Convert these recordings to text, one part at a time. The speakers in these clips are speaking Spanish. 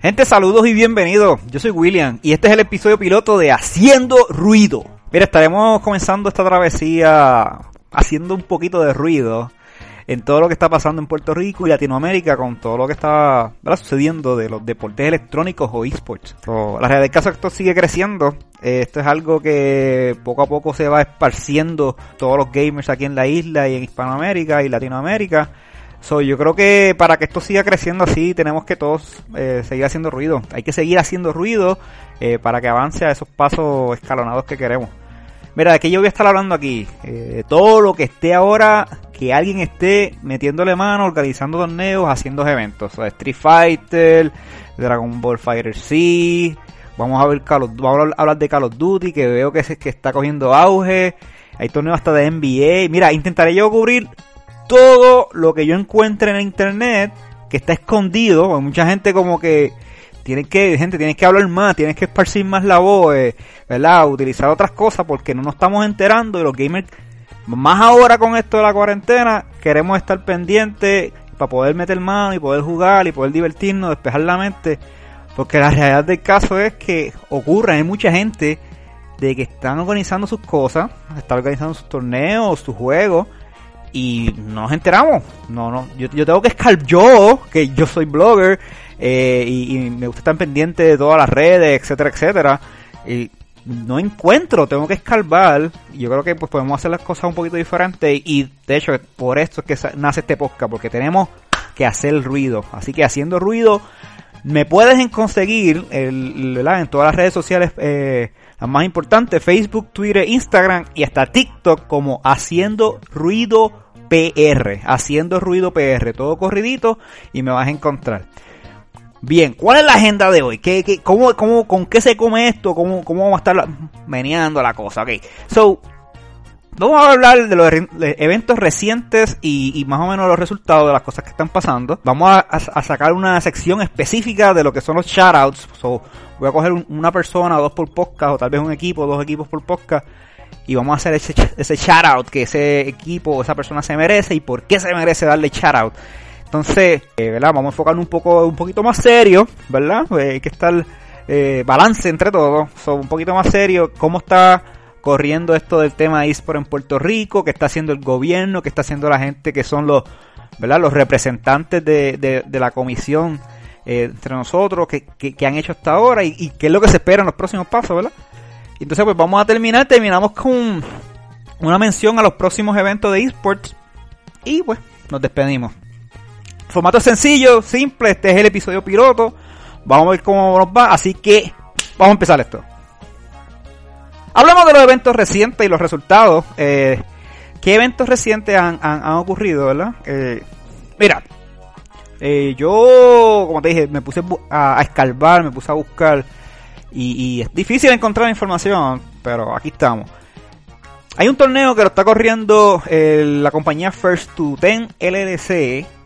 Gente, saludos y bienvenidos. Yo soy William y este es el episodio piloto de Haciendo Ruido. Mira, estaremos comenzando esta travesía haciendo un poquito de ruido en todo lo que está pasando en Puerto Rico y Latinoamérica con todo lo que está sucediendo de los deportes electrónicos o esports. la realidad caso es que esto sigue creciendo. esto es algo que poco a poco se va esparciendo todos los gamers aquí en la isla y en Hispanoamérica y Latinoamérica. So, yo creo que para que esto siga creciendo así tenemos que todos eh, seguir haciendo ruido. Hay que seguir haciendo ruido eh, para que avance a esos pasos escalonados que queremos. Mira, de que yo voy a estar hablando aquí. Eh, todo lo que esté ahora, que alguien esté metiéndole mano, organizando torneos, haciendo eventos. O Street Fighter, Dragon Ball Fighter C. Vamos a ver vamos a hablar de Call of Duty, que veo que, que está cogiendo auge. Hay torneos hasta de NBA. Mira, intentaré yo cubrir todo lo que yo encuentre en internet que está escondido. mucha gente como que tienen que, gente, tienes que hablar más, tienes que esparcir más la voz, eh, ¿verdad? Utilizar otras cosas porque no nos estamos enterando y los gamers, más ahora con esto de la cuarentena, queremos estar pendientes para poder meter mano y poder jugar y poder divertirnos, despejar la mente. Porque la realidad del caso es que ocurre, hay mucha gente de que están organizando sus cosas, están organizando sus torneos, sus juegos, y no nos enteramos. No, no, yo, yo tengo que escalar yo, que yo soy blogger, eh, y, me gusta estar pendiente de todas las redes, etcétera, etcétera. Y no encuentro, tengo que escarbar. Y yo creo que pues podemos hacer las cosas un poquito diferentes. Y de hecho, por esto es que nace este podcast, porque tenemos que hacer ruido. Así que haciendo ruido, me puedes conseguir el, en todas las redes sociales. Eh, las más importantes, Facebook, Twitter, Instagram y hasta TikTok como Haciendo Ruido PR. Haciendo Ruido PR. Todo corridito y me vas a encontrar. Bien, ¿cuál es la agenda de hoy? ¿Qué, qué, cómo, cómo, ¿Con qué se come esto? ¿Cómo, cómo vamos a estar meneando la cosa? Ok, so, vamos a hablar de los eventos recientes y, más o menos los resultados de las cosas que están pasando. Vamos a, sacar una sección específica de lo que son los shoutouts. So, voy a coger una persona dos por podcast, o tal vez un equipo, dos equipos por podcast. Y vamos a hacer ese, ese shoutout que ese equipo o esa persona se merece y por qué se merece darle shoutout. Entonces, eh, ¿verdad? Vamos a enfocarnos un poco, un poquito más serio, ¿verdad? Eh, hay que estar eh, balance entre todos, un poquito más serio, cómo está corriendo esto del tema de eSport en Puerto Rico, qué está haciendo el gobierno, qué está haciendo la gente que son los, ¿verdad? Los representantes de, de, la comisión entre nosotros, que, que, han hecho hasta ahora y, y, qué es lo que se espera en los próximos pasos, ¿verdad? Entonces, pues vamos a terminar, terminamos con una mención a los próximos eventos de eSports y pues nos despedimos. Formato sencillo, simple, este es el episodio piloto. Vamos a ver cómo nos va, así que vamos a empezar esto. Hablamos de los eventos recientes y los resultados. Eh, ¿Qué eventos recientes han, ocurrido, verdad? Eh, mira, eh, yo, como te dije, me puse a, escarbar, me puse a buscar. Y, es difícil encontrar información, pero aquí estamos. Hay un torneo que lo está corriendo la compañía First to Ten LDC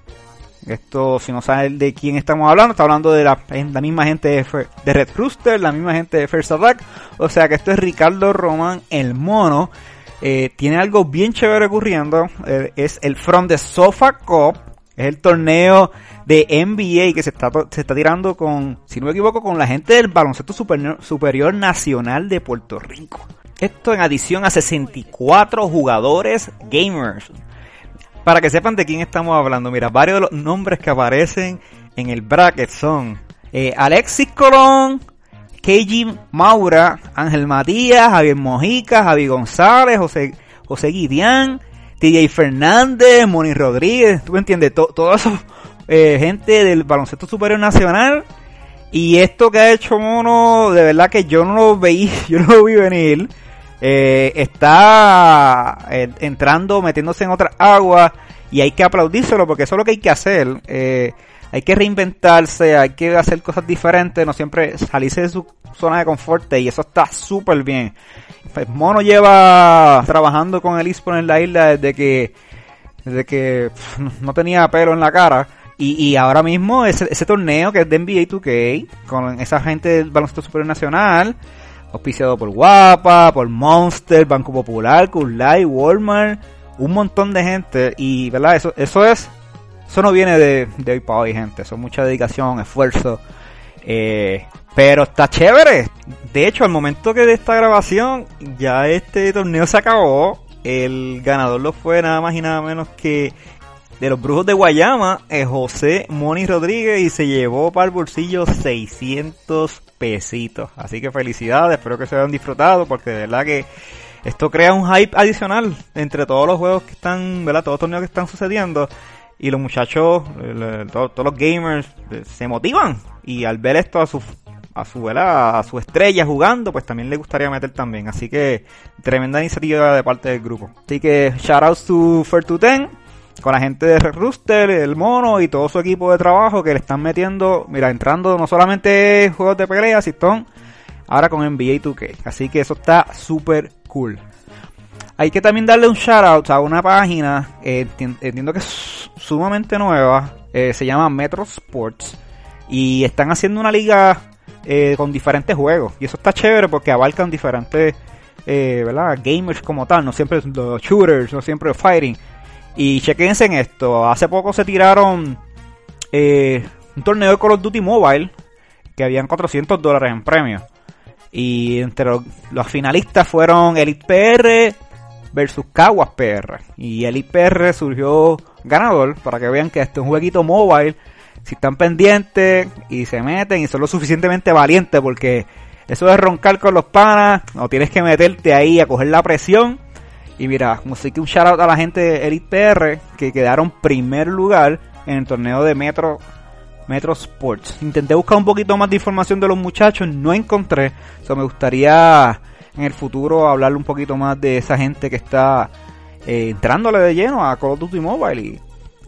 esto, si no saben de quién estamos hablando, está hablando de la, misma gente de, Red Rooster, la misma gente de First Attack. O sea que esto es Ricardo Román, el mono. Eh, tiene algo bien chévere ocurriendo. Eh, es el From the Sofa Cup. Es el torneo de NBA que se está, se está tirando con, si no me equivoco, con la gente del Baloncesto Superior Nacional de Puerto Rico. Esto en adición a 64 jugadores gamers para que sepan de quién estamos hablando, mira, varios de los nombres que aparecen en el bracket son eh, Alexis Colón, KG Maura, Ángel Matías, Javier Mojica, Javi González, José, José Guidián, TJ Fernández, Moni Rodríguez, tú me entiendes, todo eso, eh, gente del baloncesto superior nacional. Y esto que ha hecho Mono, de verdad que yo no lo veí, yo no lo vi venir. Eh, está eh, entrando, metiéndose en otra agua y hay que aplaudírselo porque eso es lo que hay que hacer. Eh, hay que reinventarse, hay que hacer cosas diferentes, no siempre salirse de su zona de confort y eso está súper bien. Pues Mono lleva trabajando con el eSport en la isla desde que, desde que no tenía pelo en la cara. Y, y ahora mismo ese, ese torneo que es de NBA 2K, con esa gente del baloncesto superior nacional, auspiciado por Guapa, por Monster, Banco Popular, Live, Walmart, un montón de gente y, ¿verdad? Eso, eso es, eso no viene de, de hoy para hoy, gente, eso es mucha dedicación, esfuerzo, eh, pero está chévere. De hecho, al momento que de esta grabación, ya este torneo se acabó. El ganador lo fue nada más y nada menos que de los Brujos de Guayama, es José Moni Rodríguez y se llevó para el bolsillo 600 pesitos. Así que felicidades, espero que se hayan disfrutado porque de verdad que esto crea un hype adicional entre todos los juegos que están, ¿verdad? Todos los torneos que están sucediendo y los muchachos, todos, los gamers eh, se motivan y al ver esto a su a su a su estrella jugando, pues también le gustaría meter también. Así que tremenda iniciativa de parte del grupo. Así que shout out to Fair to con la gente de Rooster, el mono y todo su equipo de trabajo que le están metiendo, mira, entrando no solamente juegos de pelea, sino ahora con NBA 2K. Así que eso está súper cool. Hay que también darle un shout out a una página, eh, entiendo que es sumamente nueva, eh, se llama Metro Sports y están haciendo una liga eh, con diferentes juegos y eso está chévere porque abarcan diferentes ¿verdad? gamers como tal, no siempre los shooters, no siempre fighting y chequense en esto. Hace poco se tiraron eh, un torneo de Call of Duty Mobile que habían 400 dólares en premios. Y entre los, finalistas fueron Elite PR versus Caguas PR. Y Elite PR surgió ganador para que vean que este es un jueguito mobile. Si están pendientes y se meten y son lo suficientemente valientes porque eso de roncar con los panas, no tienes que meterte ahí a coger la presión y mira, sé que un shout out a la gente de Elite PR que quedaron primer lugar en el torneo de Metro Metro Sports. Intenté buscar un poquito más de información de los muchachos, no encontré. So, me gustaría en el futuro hablarle un poquito más de esa gente que está eh, entrándole de lleno a Call of Duty Mobile y,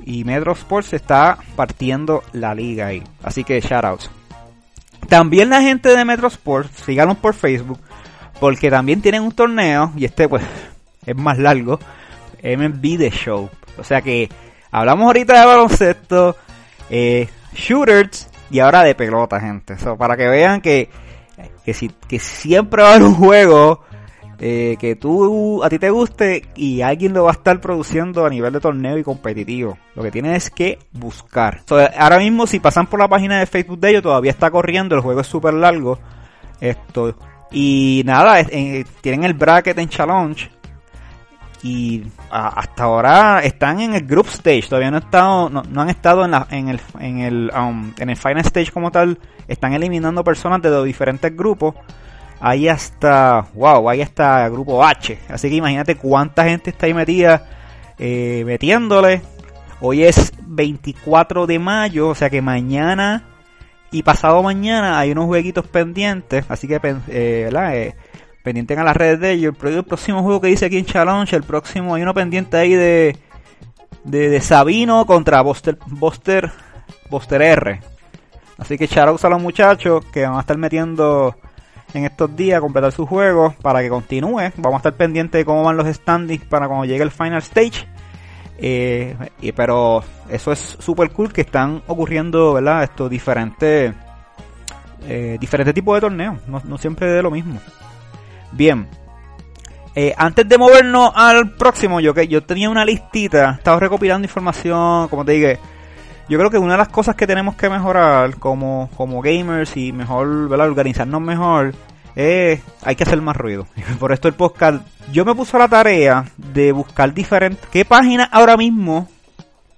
y Metro Sports está partiendo la liga ahí. Así que shoutouts. También la gente de Metro Sports, síganos por Facebook, porque también tienen un torneo y este pues es más largo, MLB The Show. O sea que hablamos ahorita de baloncesto, eh, shooters y ahora de pelota, gente. para que vean que, que, si, que siempre va a haber un juego eh, que tú a ti te guste y alguien lo va a estar produciendo a nivel de torneo y competitivo. Lo que tienes es que buscar. ahora mismo si pasan por la página de Facebook de ellos todavía está corriendo, el juego es súper largo. Esto. Y nada, tienen el bracket en challenge y hasta ahora están en el group stage, todavía no, estado, no, han estado en, la, en, el, en, el, um, en el final stage como tal, están eliminando personas de los diferentes grupos. Ahí hasta, wow, ahí hasta grupo H. Así que imagínate cuánta gente está ahí metida, eh, metiéndole. Hoy es 24 de mayo, o sea que mañana y pasado mañana hay unos jueguitos pendientes. Así que, eh, ¿verdad? Eh, pendiente en las redes de ellos. El próximo juego que dice aquí en Challenge, el próximo hay uno pendiente ahí de, de, Sabino contra Buster, Buster, Buster R. Así que shoutouts a los muchachos que van a estar metiendo en estos días a completar su juego para que continúe. Vamos a estar pendientes de cómo van los standings para cuando llegue el final stage. Eh, pero eso es super cool que están ocurriendo, ¿verdad? Estos diferentes, eh, diferentes tipos de torneos. No siempre de lo mismo. Bien. Eh, antes de movernos al próximo, yo que yo tenía una listita, estaba recopilando información, como te dije. Yo creo que una de las cosas que tenemos que mejorar como, como gamers y mejor, ¿verdad? Organizarnos mejor es hay que hacer más ruido. Por esto el podcast, yo me puse a la tarea de buscar diferentes, ¿qué páginas ahora mismo?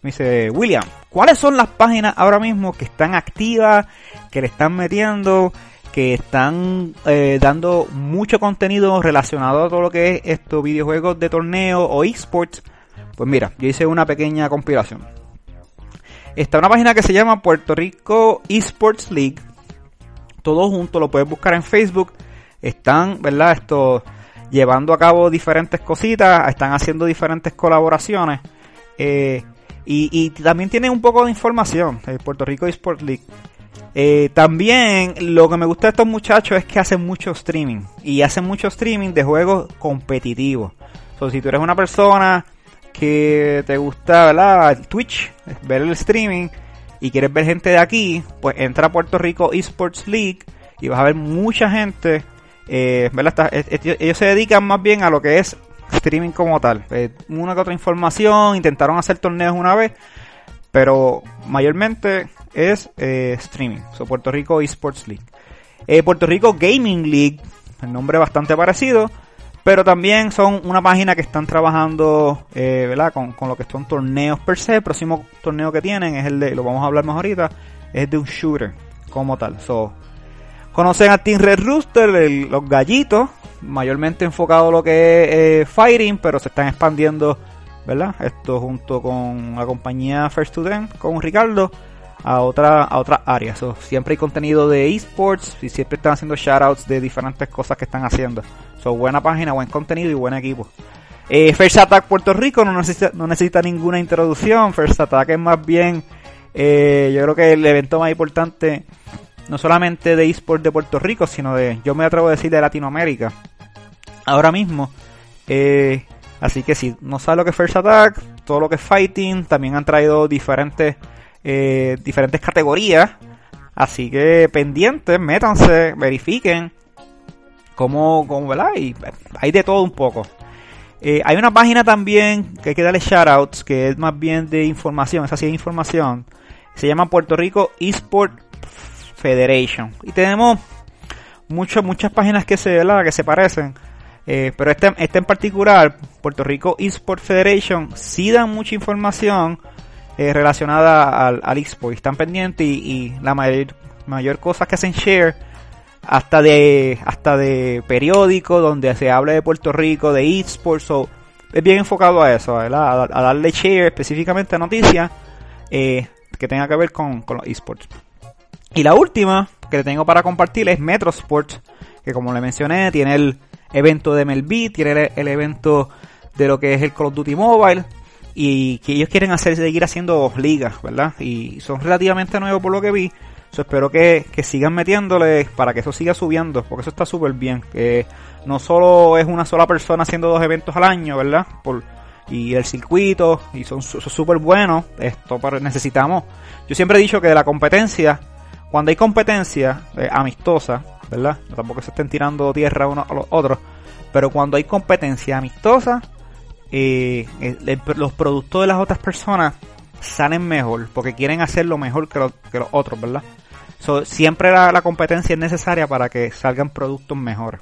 Me dice William, ¿cuáles son las páginas ahora mismo que están activas, que le están metiendo? Que están eh, dando mucho contenido relacionado a todo lo que es estos videojuegos de torneo o esports. Pues mira, yo hice una pequeña compilación. Está una página que se llama Puerto Rico Esports League. Todo junto, lo puedes buscar en Facebook. Están, ¿verdad? Esto llevando a cabo diferentes cositas, están haciendo diferentes colaboraciones. Eh, y, también tienen un poco de información. El Puerto Rico Esports League. Eh, también lo que me gusta de estos muchachos es que hacen mucho streaming. Y hacen mucho streaming de juegos competitivos. So, si tú eres una persona que te gusta ¿verdad? Twitch, ver el streaming y quieres ver gente de aquí, pues entra a Puerto Rico Esports League y vas a ver mucha gente Eh, ellos se dedican más bien a lo que es streaming como tal. Eh, una que otra información, intentaron hacer torneos una vez, pero mayormente es eh, streaming. So, Puerto Rico Esports League. Puerto Rico Gaming League, el nombre bastante parecido, pero también son una página que están trabajando ¿verdad? Con, con, lo que son torneos per se. El próximo torneo que tienen es el de, lo vamos a hablar más ahorita, es de un shooter como tal. So, conocen a Team Red Rooster, los gallitos, mayormente enfocado a lo que es eh, fighting, pero se están expandiendo, ¿verdad? Esto junto con la compañía First Student, con Ricardo, a otra a otras áreas. siempre hay contenido de esports y siempre están haciendo shoutouts de diferentes cosas que están haciendo. So, buena página, buen contenido y buen equipo. Eh, First Attack Puerto Rico no necesita, no necesita ninguna introducción. First Attack es más bien, eh, yo creo que el evento más importante no solamente de eSport de Puerto Rico, sino de, yo me atrevo a decir, de Latinoamérica. Ahora mismo. Eh, así que si no sabes lo que es First Attack, todo lo que es Fighting, también han traído diferentes, eh, diferentes categorías. Así que pendientes, métanse, verifiquen cómo, cómo ¿verdad? Y hay de todo un poco. Eh, hay una página también que hay que darle shoutouts, que es más bien de información, es así de información. Se llama Puerto Rico eSport Federation. Y tenemos muchas, muchas páginas que se, que se parecen. Eh, pero este, este en particular, Puerto Rico Esports Federation, sí dan mucha información eh, relacionada al, al eSport. Están pendientes y, la mayor, mayor cosa que hacen share hasta de hasta de periódico donde se habla de Puerto Rico, de eSports. es bien enfocado a eso, A, darle share específicamente a noticias eh, que tenga que ver con, con los eSports. Y la última que tengo para compartir es Metro Sports, que como le mencioné, tiene el evento de MLB, tiene el, evento de lo que es el Call of Duty Mobile, y que ellos quieren hacer seguir haciendo ligas, ¿verdad? Y son relativamente nuevos por lo que vi. So, espero que, sigan metiéndole para que eso siga subiendo, porque eso está súper bien. Que no solo es una sola persona haciendo dos eventos al año, ¿verdad? Por, y el circuito, y son súper buenos. Esto para, necesitamos. Yo siempre he dicho que de la competencia cuando hay competencia eh, amistosa, ¿verdad? tampoco se estén tirando tierra unos a los otros, pero cuando hay competencia amistosa, eh, los productos de las otras personas salen mejor, porque quieren hacer lo mejor que, los otros, ¿verdad? siempre la, competencia es necesaria para que salgan productos mejores.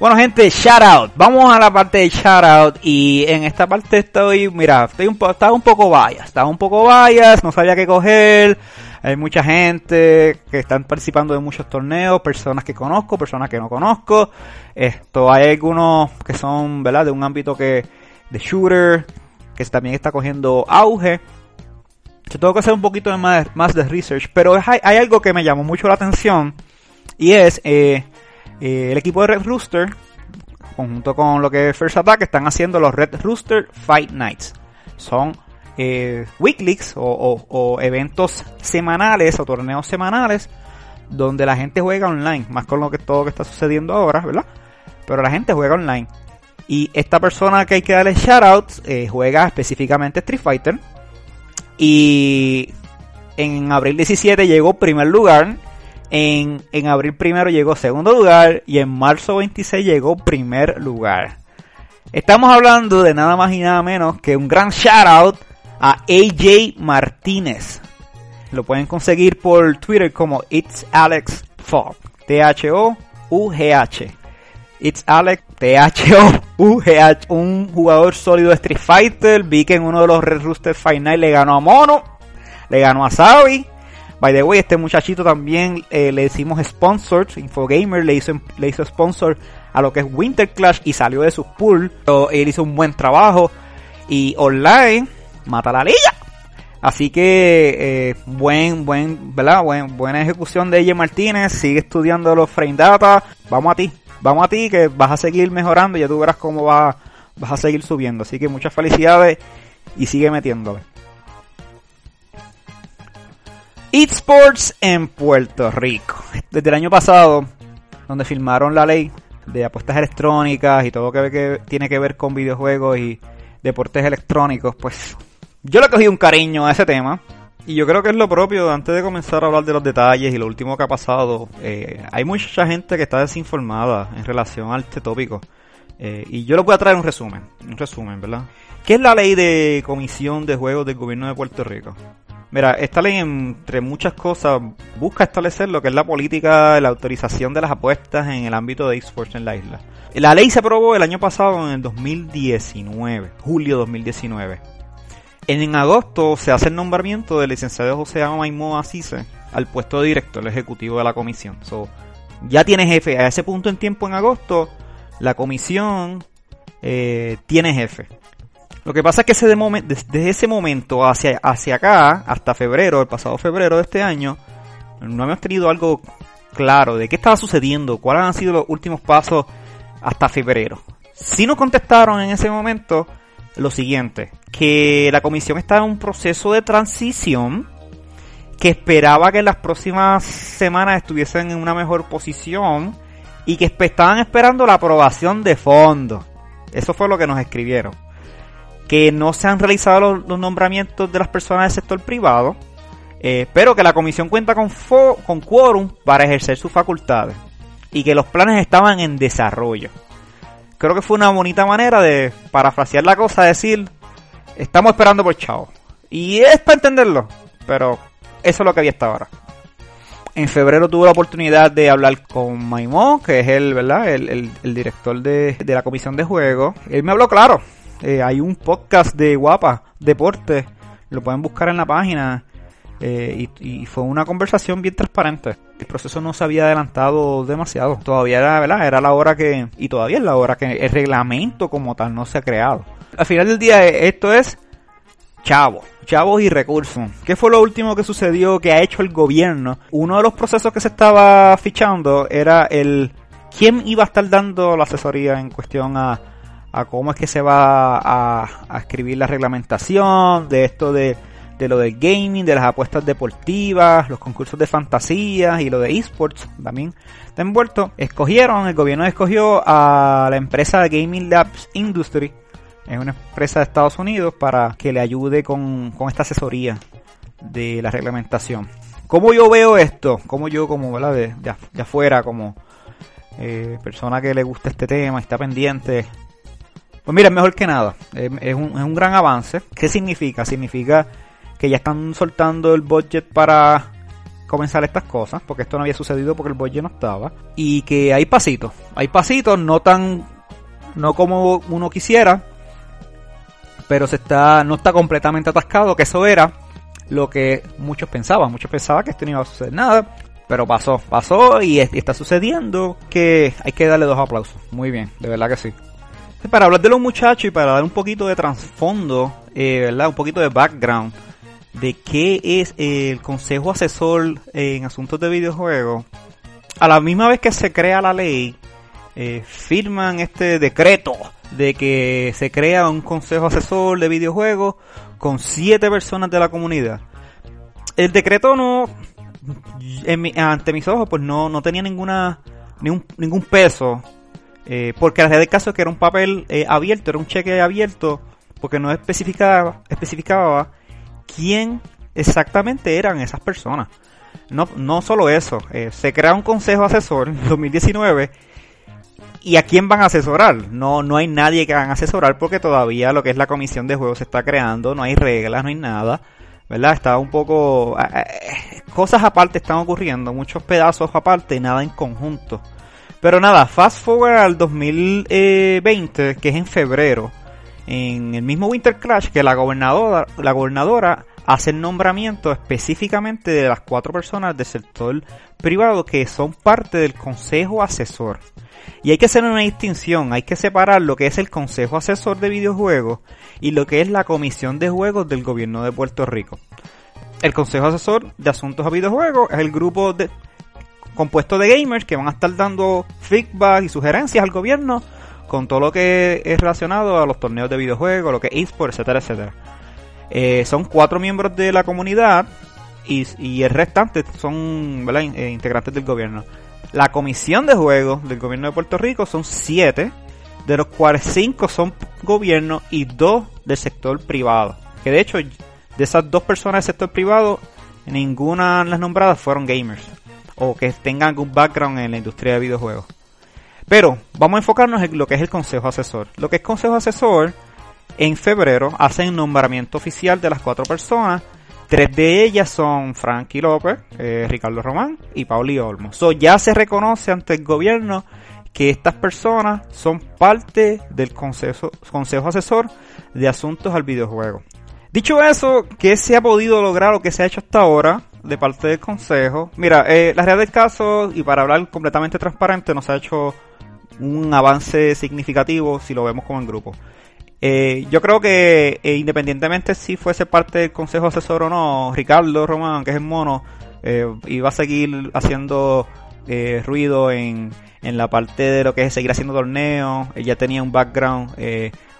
Bueno, gente, shout out. Vamos a la parte de shout out. Y en esta parte estoy, mira, estoy un, estaba un poco vayas. Estaba un poco vayas, no sabía qué coger. Hay mucha gente que están participando de muchos torneos, personas que conozco, personas que no conozco. Esto, hay algunos que son, ¿verdad? De un ámbito que, de shooter, que también está cogiendo auge. Yo tengo que hacer un poquito de más, más de research, pero hay, algo que me llamó mucho la atención y es eh, eh, el equipo de Red Rooster, conjunto con lo que es First Attack, están haciendo los Red Rooster Fight Nights. Son eh, weeklies o, eventos semanales o torneos semanales donde la gente juega online, más con lo que todo que está sucediendo ahora, ¿verdad? Pero la gente juega online. Y esta persona que hay que darle shoutouts eh, juega específicamente Street Fighter. Y en abril 17 llegó primer lugar. En, en abril primero llegó segundo lugar. Y en marzo 26 llegó primer lugar. Estamos hablando de nada más y nada menos que un gran shoutout a AJ Martínez. Lo pueden conseguir por Twitter como It's Alex Fogg. T-H-O-U-G-H. It's Alex T-H-O-U-G-H. Un jugador sólido de Street Fighter. Vi que en uno de los Red Rooster Final le ganó a Mono. Le ganó a Sabi. By the way, este muchachito también eh, le hicimos sponsor. Infogamer le hizo, le hizo sponsor a lo que es Winter Clash y salió de su pool. Él hizo un buen trabajo. Y online mata la liga. Así que eh, buen, buen, ¿verdad? Buen, buena ejecución de ella Martínez. Sigue estudiando los frame data. Vamos a ti, vamos a ti que vas a seguir mejorando. Ya tú verás cómo va, vas a seguir subiendo. Así que muchas felicidades y sigue metiéndole. eSports en Puerto Rico. Desde el año pasado, donde firmaron la ley de apuestas electrónicas y todo lo que tiene que ver con videojuegos y deportes electrónicos, pues yo le cogí un cariño a ese tema. Y yo creo que es lo propio, antes de comenzar a hablar de los detalles y lo último que ha pasado, eh, hay mucha gente que está desinformada en relación a este tópico. Eh, y yo les voy a traer un resumen, un resumen, ¿verdad? ¿Qué es la ley de comisión de juegos del gobierno de Puerto Rico? Mira, esta ley, entre muchas cosas, busca establecer lo que es la política de la autorización de las apuestas en el ámbito de esports en la isla. La ley se aprobó el año pasado, en el 2019, julio 2019. En agosto se hace el nombramiento del licenciado José Maimó Asise al puesto de director ejecutivo de la comisión. ya tiene jefe. A ese punto en tiempo, en agosto, la comisión eh, tiene jefe. Lo que pasa es que desde ese momento hacia, hacia acá, hasta febrero, el pasado febrero de este año, no hemos tenido algo claro de qué estaba sucediendo, cuáles han sido los últimos pasos hasta febrero. Si nos contestaron en ese momento lo siguiente, que la comisión está en un proceso de transición, que esperaba que en las próximas semanas estuviesen en una mejor posición y que estaban esperando la aprobación de fondos. Eso fue lo que nos escribieron. Que no se han realizado los, nombramientos de las personas del sector privado, eh, pero que la comisión cuenta con, con quórum para ejercer sus facultades y que los planes estaban en desarrollo creo que fue una bonita manera de parafrasear la cosa, decir, estamos esperando por Chao. Y es para entenderlo, pero eso es lo que había hasta ahora. En febrero tuve la oportunidad de hablar con Maimón, que es el, ¿verdad? El, director de, la comisión de juegos. Él me habló claro. Eh, hay un podcast de Guapa, Deporte. Lo pueden buscar en la página. Eh, y, fue una conversación bien transparente. El proceso no se había adelantado demasiado. Todavía era, ¿verdad? Era la hora que, y todavía es la hora que el reglamento como tal no se ha creado. Al final del día, eh, esto es chavos, chavos y recursos. ¿Qué fue lo último que sucedió que ha hecho el gobierno? Uno de los procesos que se estaba fichando era el quién iba a estar dando la asesoría en cuestión a, a cómo es que se va a, a escribir la reglamentación de esto de de lo del gaming, de las apuestas deportivas, los concursos de fantasía y lo de esports también está envuelto. Escogieron, el gobierno escogió a la empresa Gaming Labs Industry, es una empresa de Estados Unidos, para que le ayude con, esta asesoría de la reglamentación. ¿Cómo yo veo esto? ¿Cómo yo como. De, de, afuera, como eh, persona que le gusta este tema, está pendiente pues mira, mejor que nada. Es, un, es, un, gran avance. ¿Qué significa? Significa que ya están soltando el budget para comenzar estas cosas, porque esto no había sucedido porque el budget no estaba, y que hay pasitos, hay pasitos, no tan, no como uno quisiera, pero se está, no está completamente atascado, que eso era lo que muchos pensaban, muchos pensaban que esto no iba a suceder nada, pero pasó, pasó y, está sucediendo que hay que darle dos aplausos, muy bien, de verdad que sí. Para hablar de los muchachos y para dar un poquito de trasfondo, eh, ¿verdad? Un poquito de background de qué es el Consejo Asesor en Asuntos de Videojuegos, a la misma vez que se crea la ley, eh, firman este decreto de que se crea un Consejo Asesor de Videojuegos con siete personas de la comunidad. El decreto no, ante mis ojos, pues no, no tenía ninguna, ningún, ningún peso, eh, porque la realidad del caso es que era un papel eh, abierto, era un cheque abierto, porque no especificaba, especificaba quién exactamente eran esas personas. No, no solo eso, eh, se crea un consejo asesor en 2019 y a quién van a asesorar. No, no hay nadie que van a asesorar porque todavía lo que es la comisión de juegos se está creando, no hay reglas, no hay nada. ¿Verdad? Está un poco... Eh, eh, cosas aparte están ocurriendo, muchos pedazos aparte, nada en conjunto. Pero nada, fast forward al 2020, que es en febrero en el mismo Winter Clash que la gobernadora, la gobernadora hace el nombramiento específicamente de las cuatro personas del sector privado que son parte del consejo asesor. Y hay que hacer una distinción, hay que separar lo que es el consejo asesor de videojuegos y lo que es la comisión de juegos del gobierno de Puerto Rico. El consejo asesor de asuntos a videojuegos es el grupo de, compuesto de gamers que van a estar dando feedback y sugerencias al gobierno con todo lo que es relacionado a los torneos de videojuegos, lo que es eSports, etcétera, etcétera. Eh, son cuatro miembros de la comunidad y, el restante son eh, integrantes del gobierno. La comisión de juegos del gobierno de Puerto Rico son siete, de los cuales cinco son gobierno y dos del sector privado. Que de hecho de esas dos personas del sector privado, ninguna de las nombradas fueron gamers o que tengan algún background en la industria de videojuegos. Pero vamos a enfocarnos en lo que es el consejo asesor. Lo que es consejo asesor, en febrero hacen nombramiento oficial de las cuatro personas. Tres de ellas son Frankie López, eh, Ricardo Román y Pauli Olmo. Ya se reconoce ante el gobierno que estas personas son parte del consejo, consejo asesor de asuntos al videojuego. Dicho eso, ¿qué se ha podido lograr o qué se ha hecho hasta ahora de parte del consejo? Mira, eh, la realidad del caso, y para hablar completamente transparente, no se ha hecho un avance significativo si lo vemos como en grupo. Eh, yo creo que eh, independientemente si fuese parte del consejo asesor o no, Ricardo Román, que es el mono, eh, iba a seguir haciendo eh, ruido en, en la parte de lo que es seguir haciendo torneos. Ella tenía un background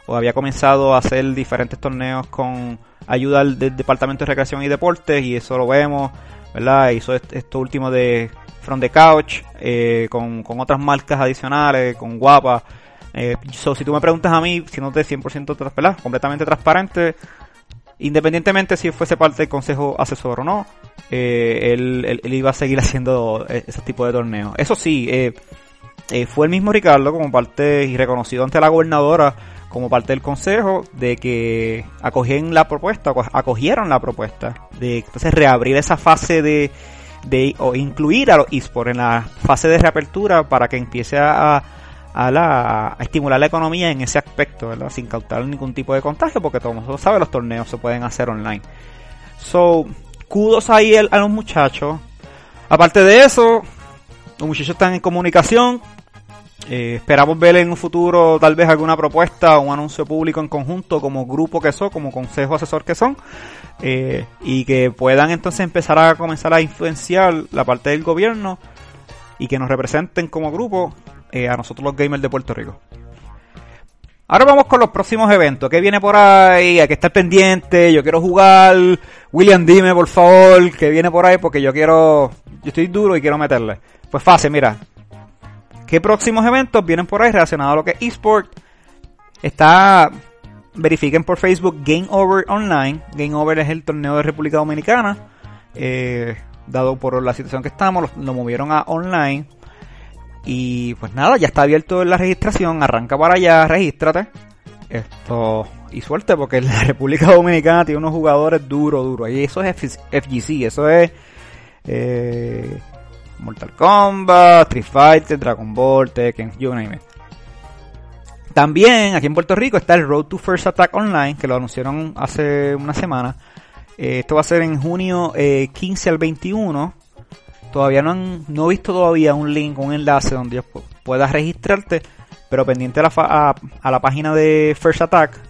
o había comenzado a hacer diferentes torneos con ayuda del Departamento de Recreación y Deportes y eso lo vemos, ¿verdad? Hizo esto último de From the Couch eh, con, con otras marcas adicionales, con Guapa. Eh, si tú me preguntas a mí, si no te 100% ¿verdad? completamente transparente, independientemente si fuese parte del consejo asesor o no, eh, él, él, iba a seguir haciendo eh, ese tipo de torneos. Eso sí, eh, eh, fue el mismo Ricardo como parte y reconocido ante la gobernadora como parte del consejo de que acogieron la propuesta, acogieron la propuesta de entonces reabrir esa fase de, de o incluir a los esports en la fase de reapertura para que empiece a, a, la, a estimular la economía en ese aspecto, sin causar ningún tipo de contagio, porque todo el mundo sabe los torneos se pueden hacer online. So, kudos ahí a los muchachos. Aparte de eso, los muchachos están en comunicación. Eh, esperamos ver en un futuro tal vez alguna propuesta o un anuncio público en conjunto como grupo que son, como consejo asesor que son, eh, y que puedan entonces empezar a comenzar a influenciar la parte del gobierno y que nos representen como grupo eh, a nosotros los gamers de Puerto Rico. Ahora vamos con los próximos eventos. ¿Qué viene por ahí? Hay que estar pendiente. Yo quiero jugar. William, dime por favor qué viene por ahí porque yo quiero. Yo estoy duro y quiero meterle. Pues fácil, mira. ¿Qué próximos eventos vienen por ahí relacionados a lo que es eSport? Está. Verifiquen por Facebook Game Over Online. Game Over es el torneo de República Dominicana. Eh, dado por la situación que estamos, lo, movieron a online. Y pues nada, ya está abierto la registración, arranca para allá, regístrate. Esto, y suerte porque la República Dominicana tiene unos jugadores duros, duros. Y eso es FGC, eso es eh, Mortal Kombat, Street Fighter, Dragon Ball, Tekken, you name it. También aquí en Puerto Rico está el Road to First Attack Online, que lo anunciaron hace una semana. Eh, esto va a ser en junio eh, 15 al 21 todavía no han no he visto todavía un link, un enlace donde puedas registrarte, pero pendiente a la, a, la página de First Attack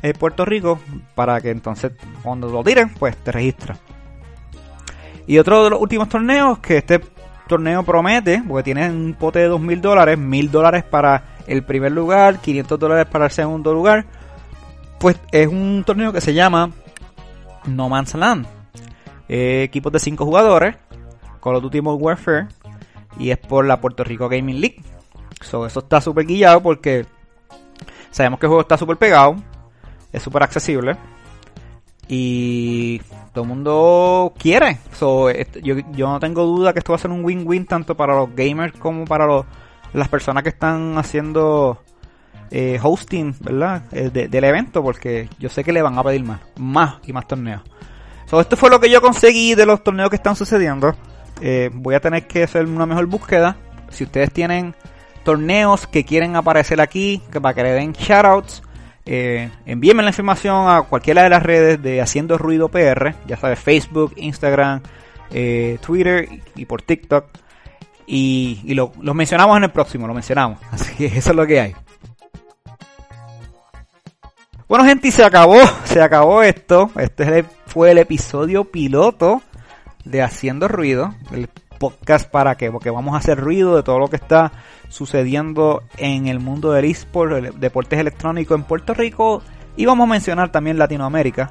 de Puerto Rico para que entonces cuando lo tiren, pues te registras. Y otro de los últimos torneos que este torneo promete, porque tiene un pote de 2.000 dólares, 1.000 dólares para el primer lugar, 500 dólares para el segundo lugar, pues es un torneo que se llama No Man's Land. Eh, equipos de 5 jugadores, Call of Duty Modern Warfare y es por la Puerto Rico Gaming League. So, eso está súper guillado porque sabemos que el juego está súper pegado, es súper accesible y todo el mundo quiere. So, yo, yo, no tengo duda que esto va a ser un win-win tanto para los gamers como para los, las personas que están haciendo eh, hosting, ¿verdad? Eh, de, del evento porque yo sé que le van a pedir más, más y más torneos. So, esto fue lo que yo conseguí de los torneos que están sucediendo. Eh, voy a tener que hacer una mejor búsqueda. Si ustedes tienen torneos que quieren aparecer aquí, que para que le den shoutouts, eh, envíenme la información a cualquiera de las redes de Haciendo Ruido PR, ya sabes, Facebook, Instagram, eh, Twitter y por TikTok. Y, y lo, lo, mencionamos en el próximo, lo mencionamos. Así que eso es lo que hay. Bueno gente, y se acabó, se acabó esto. Este fue el episodio piloto de Haciendo Ruido, el podcast para qué, porque vamos a hacer ruido de todo lo que está sucediendo en el mundo del eSport, deportes electrónicos en Puerto Rico y vamos a mencionar también Latinoamérica.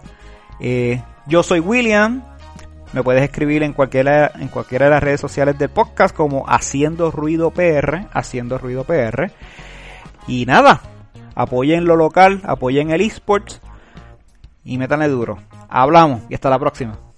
Eh, yo soy William, me puedes escribir en cualquiera, en cualquiera de las redes sociales del podcast como Haciendo Ruido PR, Haciendo Ruido PR. Y nada, apoyen lo local, apoyen el eSports y métanle duro. Hablamos y hasta la próxima.